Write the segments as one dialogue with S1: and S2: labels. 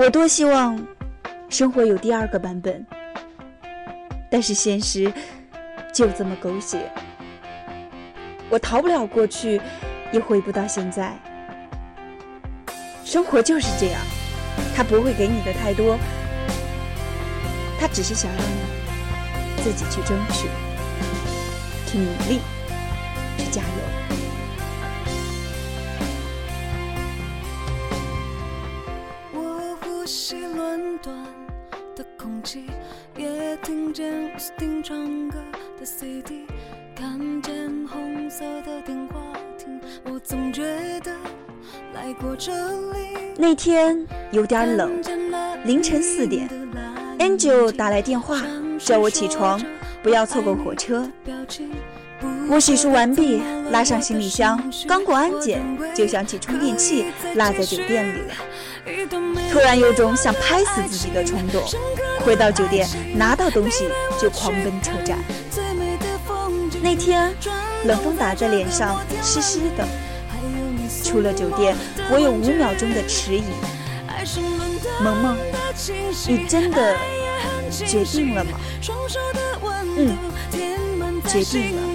S1: 我多希望生活有第二个版本，但是现实就这么狗血。我逃不了过去，也回不到现在。生活就是这样，他不会给你的太多，他只是想让你自己去争取，去努力，去加油。
S2: 空气，也听见的 CD，看见红色的电话亭，我总觉得来过这里。
S1: 那天有点冷，凌晨四点，Angel 打来电话叫我起床，不要错过火车。我洗漱完毕，拉上行李箱，刚过安检，就想起充电器落在酒店里了。突然有种想拍死自己的冲动。回到酒店，拿到东西就狂奔车站。那天冷风打在脸上，湿湿的。出了酒店，我有五秒钟的迟疑。萌萌，你真的决定了吗？嗯，决定了。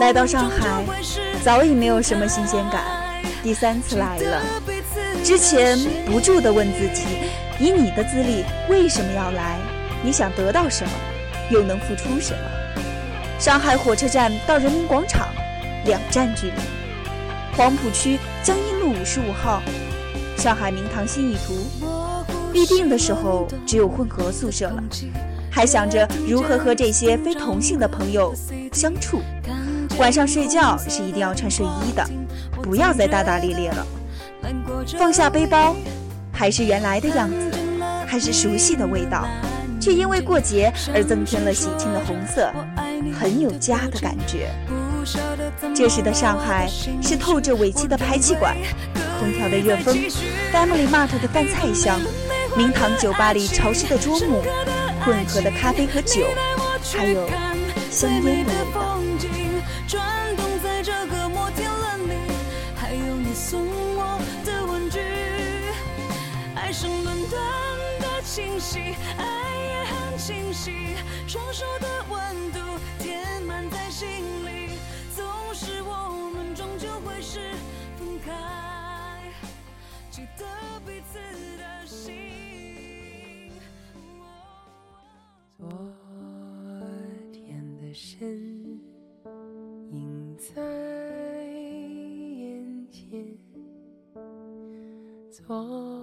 S1: 来到上海，早已没有什么新鲜感。第三次来了，之前不住地问自己：以你的资历，为什么要来？你想得到什么？又能付出什么？上海火车站到人民广场，两站距离。黄浦区江阴路五十五号，上海明堂心意图。预定的时候只有混合宿舍了，还想着如何和这些非同性的朋友相处。晚上睡觉是一定要穿睡衣的，不要再大大咧咧了。放下背包，还是原来的样子，还是熟悉的味道，却因为过节而增添了喜庆的红色，很有家的感觉。这时的上海是透着尾气的排气管，空调的热风，Family Mart 的饭菜香，明堂酒吧里潮湿的桌木，混合的咖啡和酒，还有香烟的味道。清晰，爱也很清晰，双手的温度填满在心里，总是我们终究会是分开，记得彼此的心。昨天的身影。在眼前，昨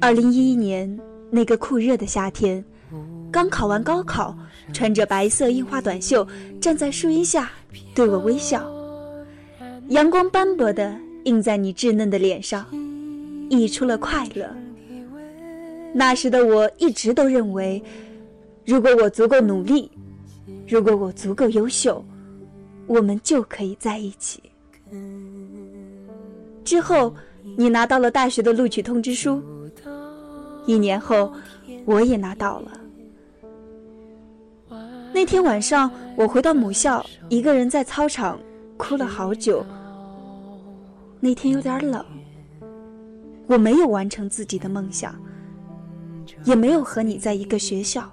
S1: 二零一一年那个酷热的夏天，刚考完高考，穿着白色印花短袖，站在树荫下对我微笑，阳光斑驳的映在你稚嫩的脸上，溢出了快乐。那时的我一直都认为，如果我足够努力，如果我足够优秀，我们就可以在一起。之后，你拿到了大学的录取通知书。一年后，我也拿到了。那天晚上，我回到母校，一个人在操场哭了好久。那天有点冷，我没有完成自己的梦想。也没有和你在一个学校，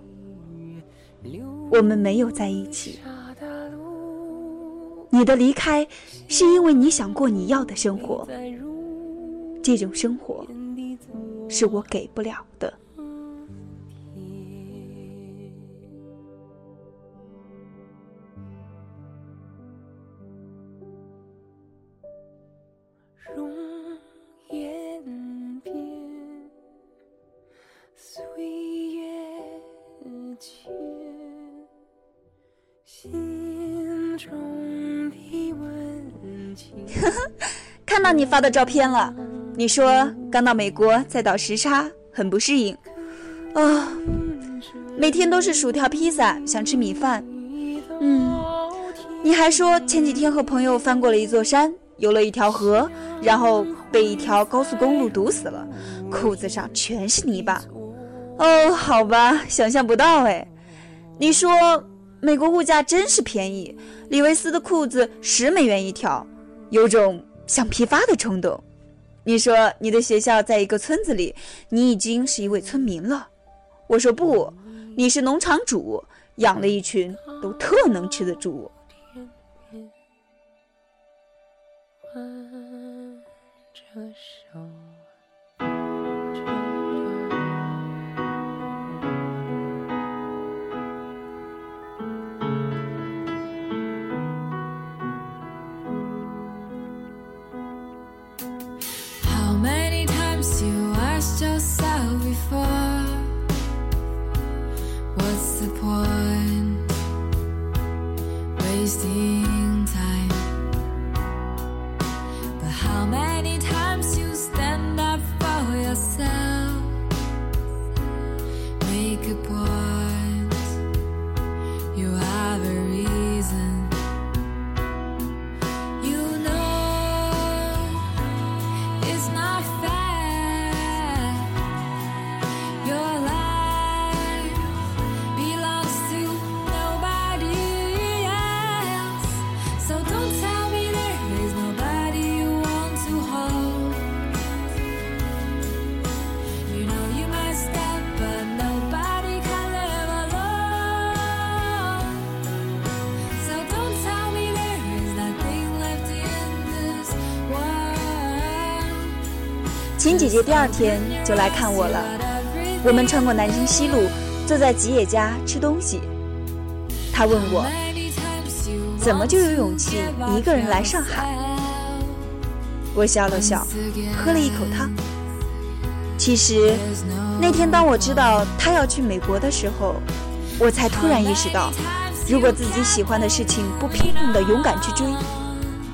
S1: 我们没有在一起。你的离开是因为你想过你要的生活，这种生活是我给不了的。看到你发的照片了，你说刚到美国再倒时差很不适应，啊，每天都是薯条披萨，想吃米饭。嗯，你还说前几天和朋友翻过了一座山，游了一条河，然后被一条高速公路堵死了，裤子上全是泥巴。哦，好吧，想象不到哎。你说美国物价真是便宜，李维斯的裤子十美元一条，有种想批发的冲动。你说你的学校在一个村子里，你已经是一位村民了。我说不，你是农场主，养了一群都特能吃的猪。秦姐姐第二天就来看我了。我们穿过南京西路，坐在吉野家吃东西。她问我，怎么就有勇气一个人来上海？我笑了笑，喝了一口汤。其实那天当我知道她要去美国的时候，我才突然意识到，如果自己喜欢的事情不拼命的勇敢去追，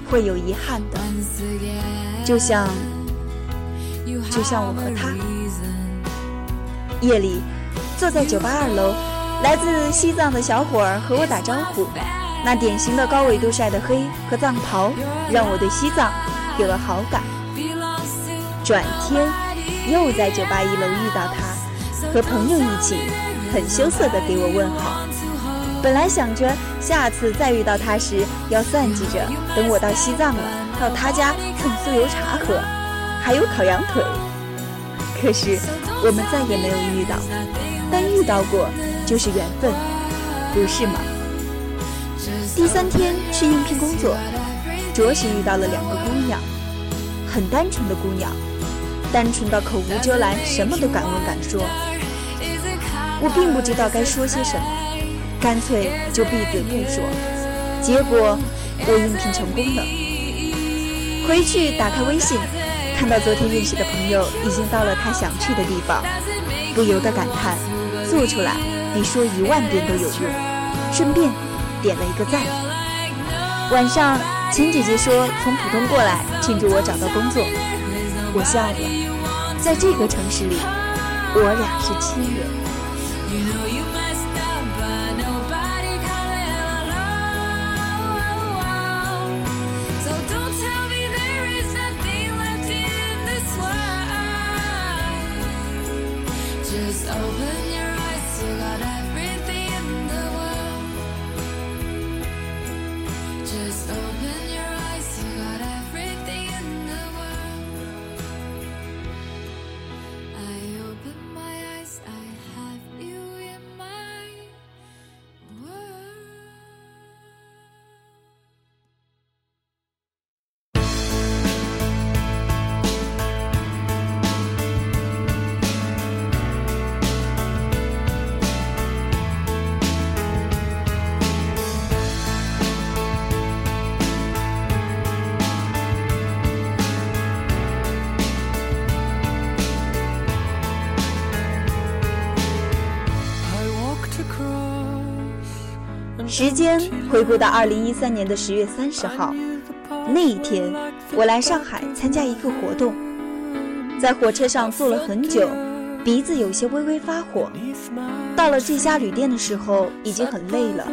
S1: 会有遗憾的。就像。就像我和他，夜里坐在酒吧二楼，来自西藏的小伙儿和我打招呼。那典型的高纬度晒的黑和藏袍，让我对西藏有了好感。转天又在酒吧一楼遇到他，和朋友一起，很羞涩地给我问好。本来想着下次再遇到他时，要算计着等我到西藏了，到他家蹭酥油茶喝。还有烤羊腿，可是我们再也没有遇到，但遇到过就是缘分，不是吗？第三天去应聘工作，着实遇到了两个姑娘，很单纯的姑娘，单纯到口无遮拦，什么都敢问敢说。我并不知道该说些什么，干脆就闭嘴不说。结果我应聘成功了，回去打开微信。看到昨天认识的朋友已经到了他想去的地方，不由得感叹：做出来比说一万遍都有用。顺便点了一个赞。晚上，秦姐姐说从浦东过来庆祝我找到工作，我笑了。在这个城市里，我俩是亲人。时间回顾到二零一三年的十月三十号，那一天我来上海参加一个活动，在火车上坐了很久，鼻子有些微微发火。到了这家旅店的时候已经很累了，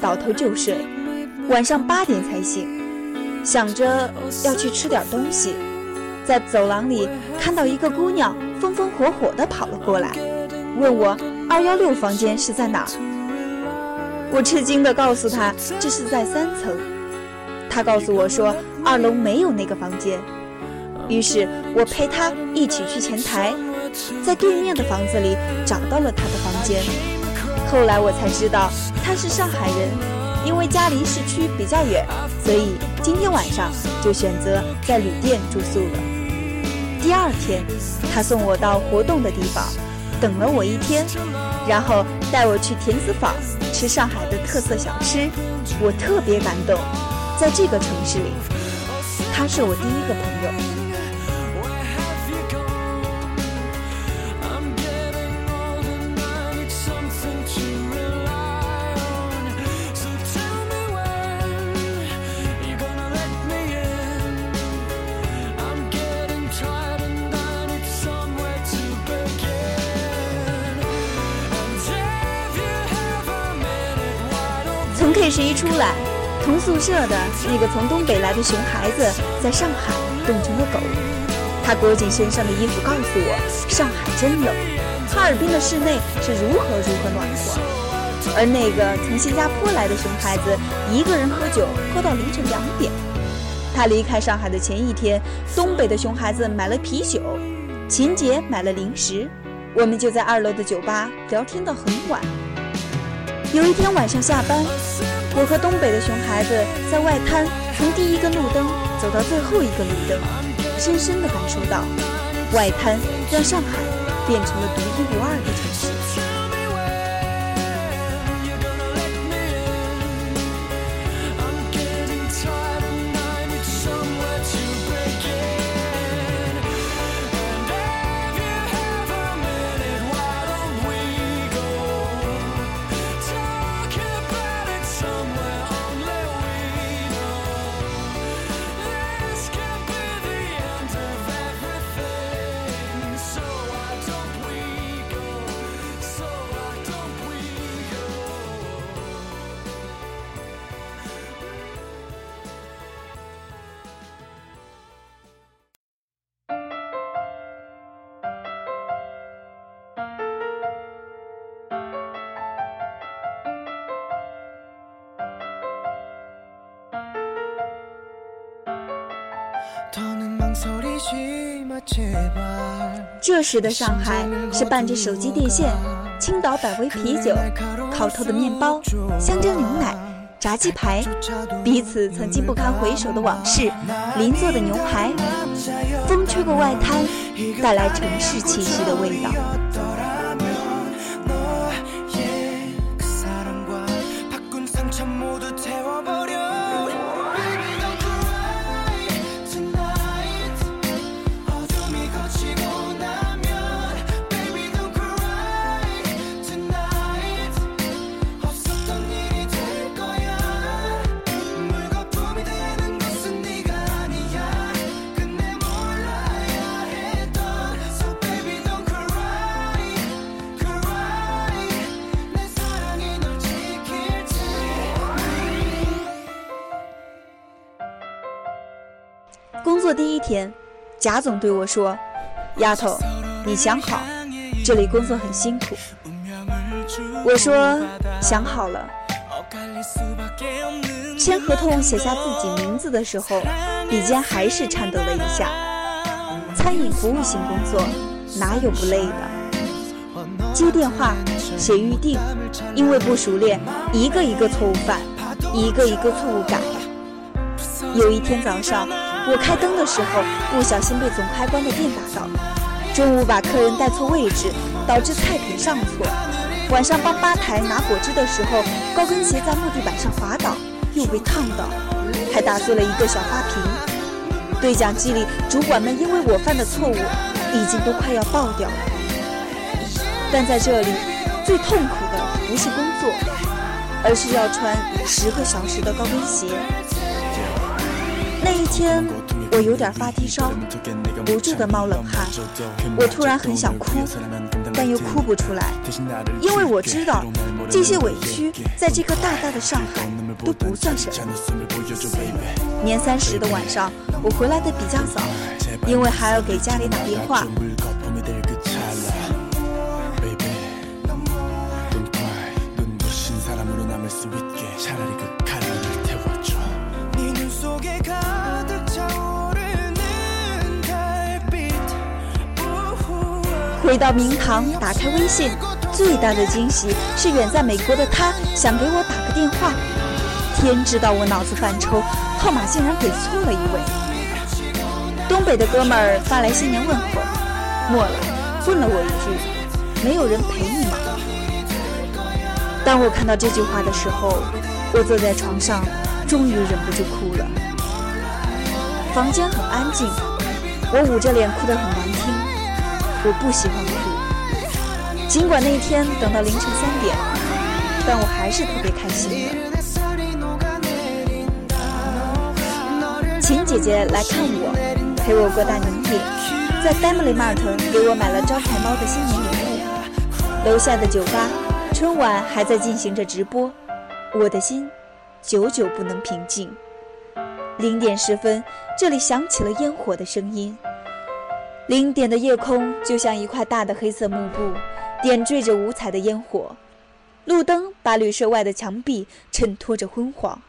S1: 倒头就睡，晚上八点才醒，想着要去吃点东西，在走廊里看到一个姑娘风风火火地跑了过来，问我二幺六房间是在哪。我吃惊地告诉他这是在三层，他告诉我说二楼没有那个房间。于是我陪他一起去前台，在对面的房子里找到了他的房间。后来我才知道他是上海人，因为家离市区比较远，所以今天晚上就选择在旅店住宿了。第二天，他送我到活动的地方，等了我一天，然后带我去田子坊吃上海的特色小吃。我特别感动，在这个城市里，他是我第一个朋友。从 K 十一出来，同宿舍的那个从东北来的熊孩子在上海冻成了狗。他裹紧身上的衣服，告诉我上海真冷，哈尔滨的室内是如何如何暖和。而那个从新加坡来的熊孩子，一个人喝酒喝到凌晨两点。他离开上海的前一天，东北的熊孩子买了啤酒，秦杰买了零食，我们就在二楼的酒吧聊天到很晚。有一天晚上下班，我和东北的熊孩子在外滩从第一个路灯走到最后一个路灯，深深地感受到，外滩让上海变成了独一无二的城市。这时的上海是伴着手机电线、青岛百威啤酒、烤透的面包、香蕉牛奶、炸鸡排，彼此曾经不堪回首的往事，邻座的牛排，风吹过外滩，带来城市气息的味道。作第一天，贾总对我说：“丫头，你想好，这里工作很辛苦。”我说：“想好了。”签合同写下自己名字的时候，笔尖还是颤抖了一下。餐饮服务型工作哪有不累的？接电话、写预定，因为不熟练，一个一个错误犯，一个一个错误改。有一天早上。我开灯的时候，不小心被总开关的电打到。中午把客人带错位置，导致菜品上错。晚上帮吧台拿果汁的时候，高跟鞋在木地板上滑倒，又被烫到，还打碎了一个小花瓶。对讲机里，主管们因为我犯的错误，已经都快要爆掉了。但在这里，最痛苦的不是工作，而是要穿十个小时的高跟鞋。那一天，我有点发低烧，不住的冒冷汗。我突然很想哭，但又哭不出来，因为我知道这些委屈在这个大大的上海都不算什么。年三十的晚上，我回来的比较早，因为还要给家里打电话。回到明堂，打开微信，最大的惊喜是远在美国的他想给我打个电话。天知道我脑子犯抽，号码竟然给错了一位。东北的哥们儿发来新年问候，末了问了我一句：“没有人陪你吗？”当我看到这句话的时候，我坐在床上，终于忍不住哭了。房间很安静，我捂着脸哭得很难听。我不喜欢哭，尽管那天等到凌晨三点，但我还是特别开心。秦姐姐来看我，陪我过大年夜，在 Family Mart 给我买了招财猫的新年礼物。楼下的酒吧，春晚还在进行着直播，我的心久久不能平静。零点十分，这里响起了烟火的声音。零点的夜空就像一块大的黑色幕布，点缀着五彩的烟火，路灯把旅社外的墙壁衬托着昏黄。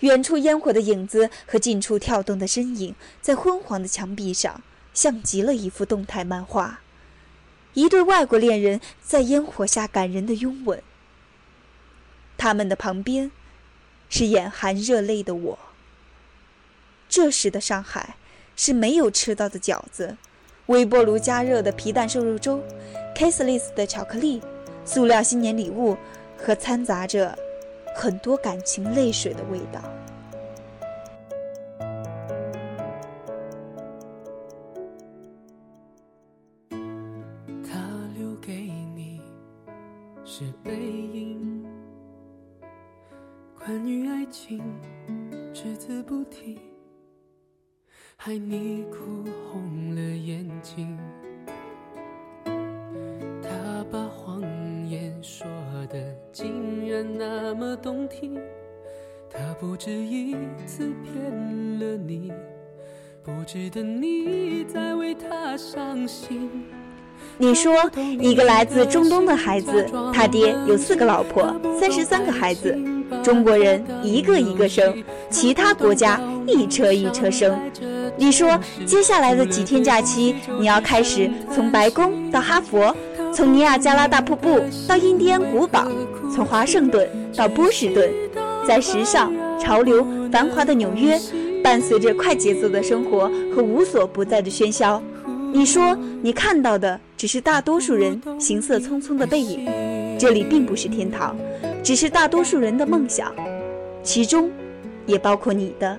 S1: 远处烟火的影子和近处跳动的身影，在昏黄的墙壁上，像极了一幅动态漫画。一对外国恋人在烟火下感人的拥吻。他们的旁边，是眼含热泪的我。这时的上海，是没有吃到的饺子，微波炉加热的皮蛋瘦肉粥，Kissless 的巧克力，塑料新年礼物，和掺杂着。很多感情泪水的味道。
S2: 那么动听，他不止一次骗了你，不值得你再为他伤心。
S1: 你说，一个来自中东的孩子，他爹有四个老婆，三十三个孩子。中国人一个一个生，其他国家一车一车生。你说，接下来的几天假期，你要开始从白宫到哈佛。从尼亚加拉大瀑布到印第安古堡，从华盛顿到波士顿，在时尚、潮流、繁华的纽约，伴随着快节奏的生活和无所不在的喧嚣。你说你看到的只是大多数人行色匆匆的背影，这里并不是天堂，只是大多数人的梦想，其中也包括你的。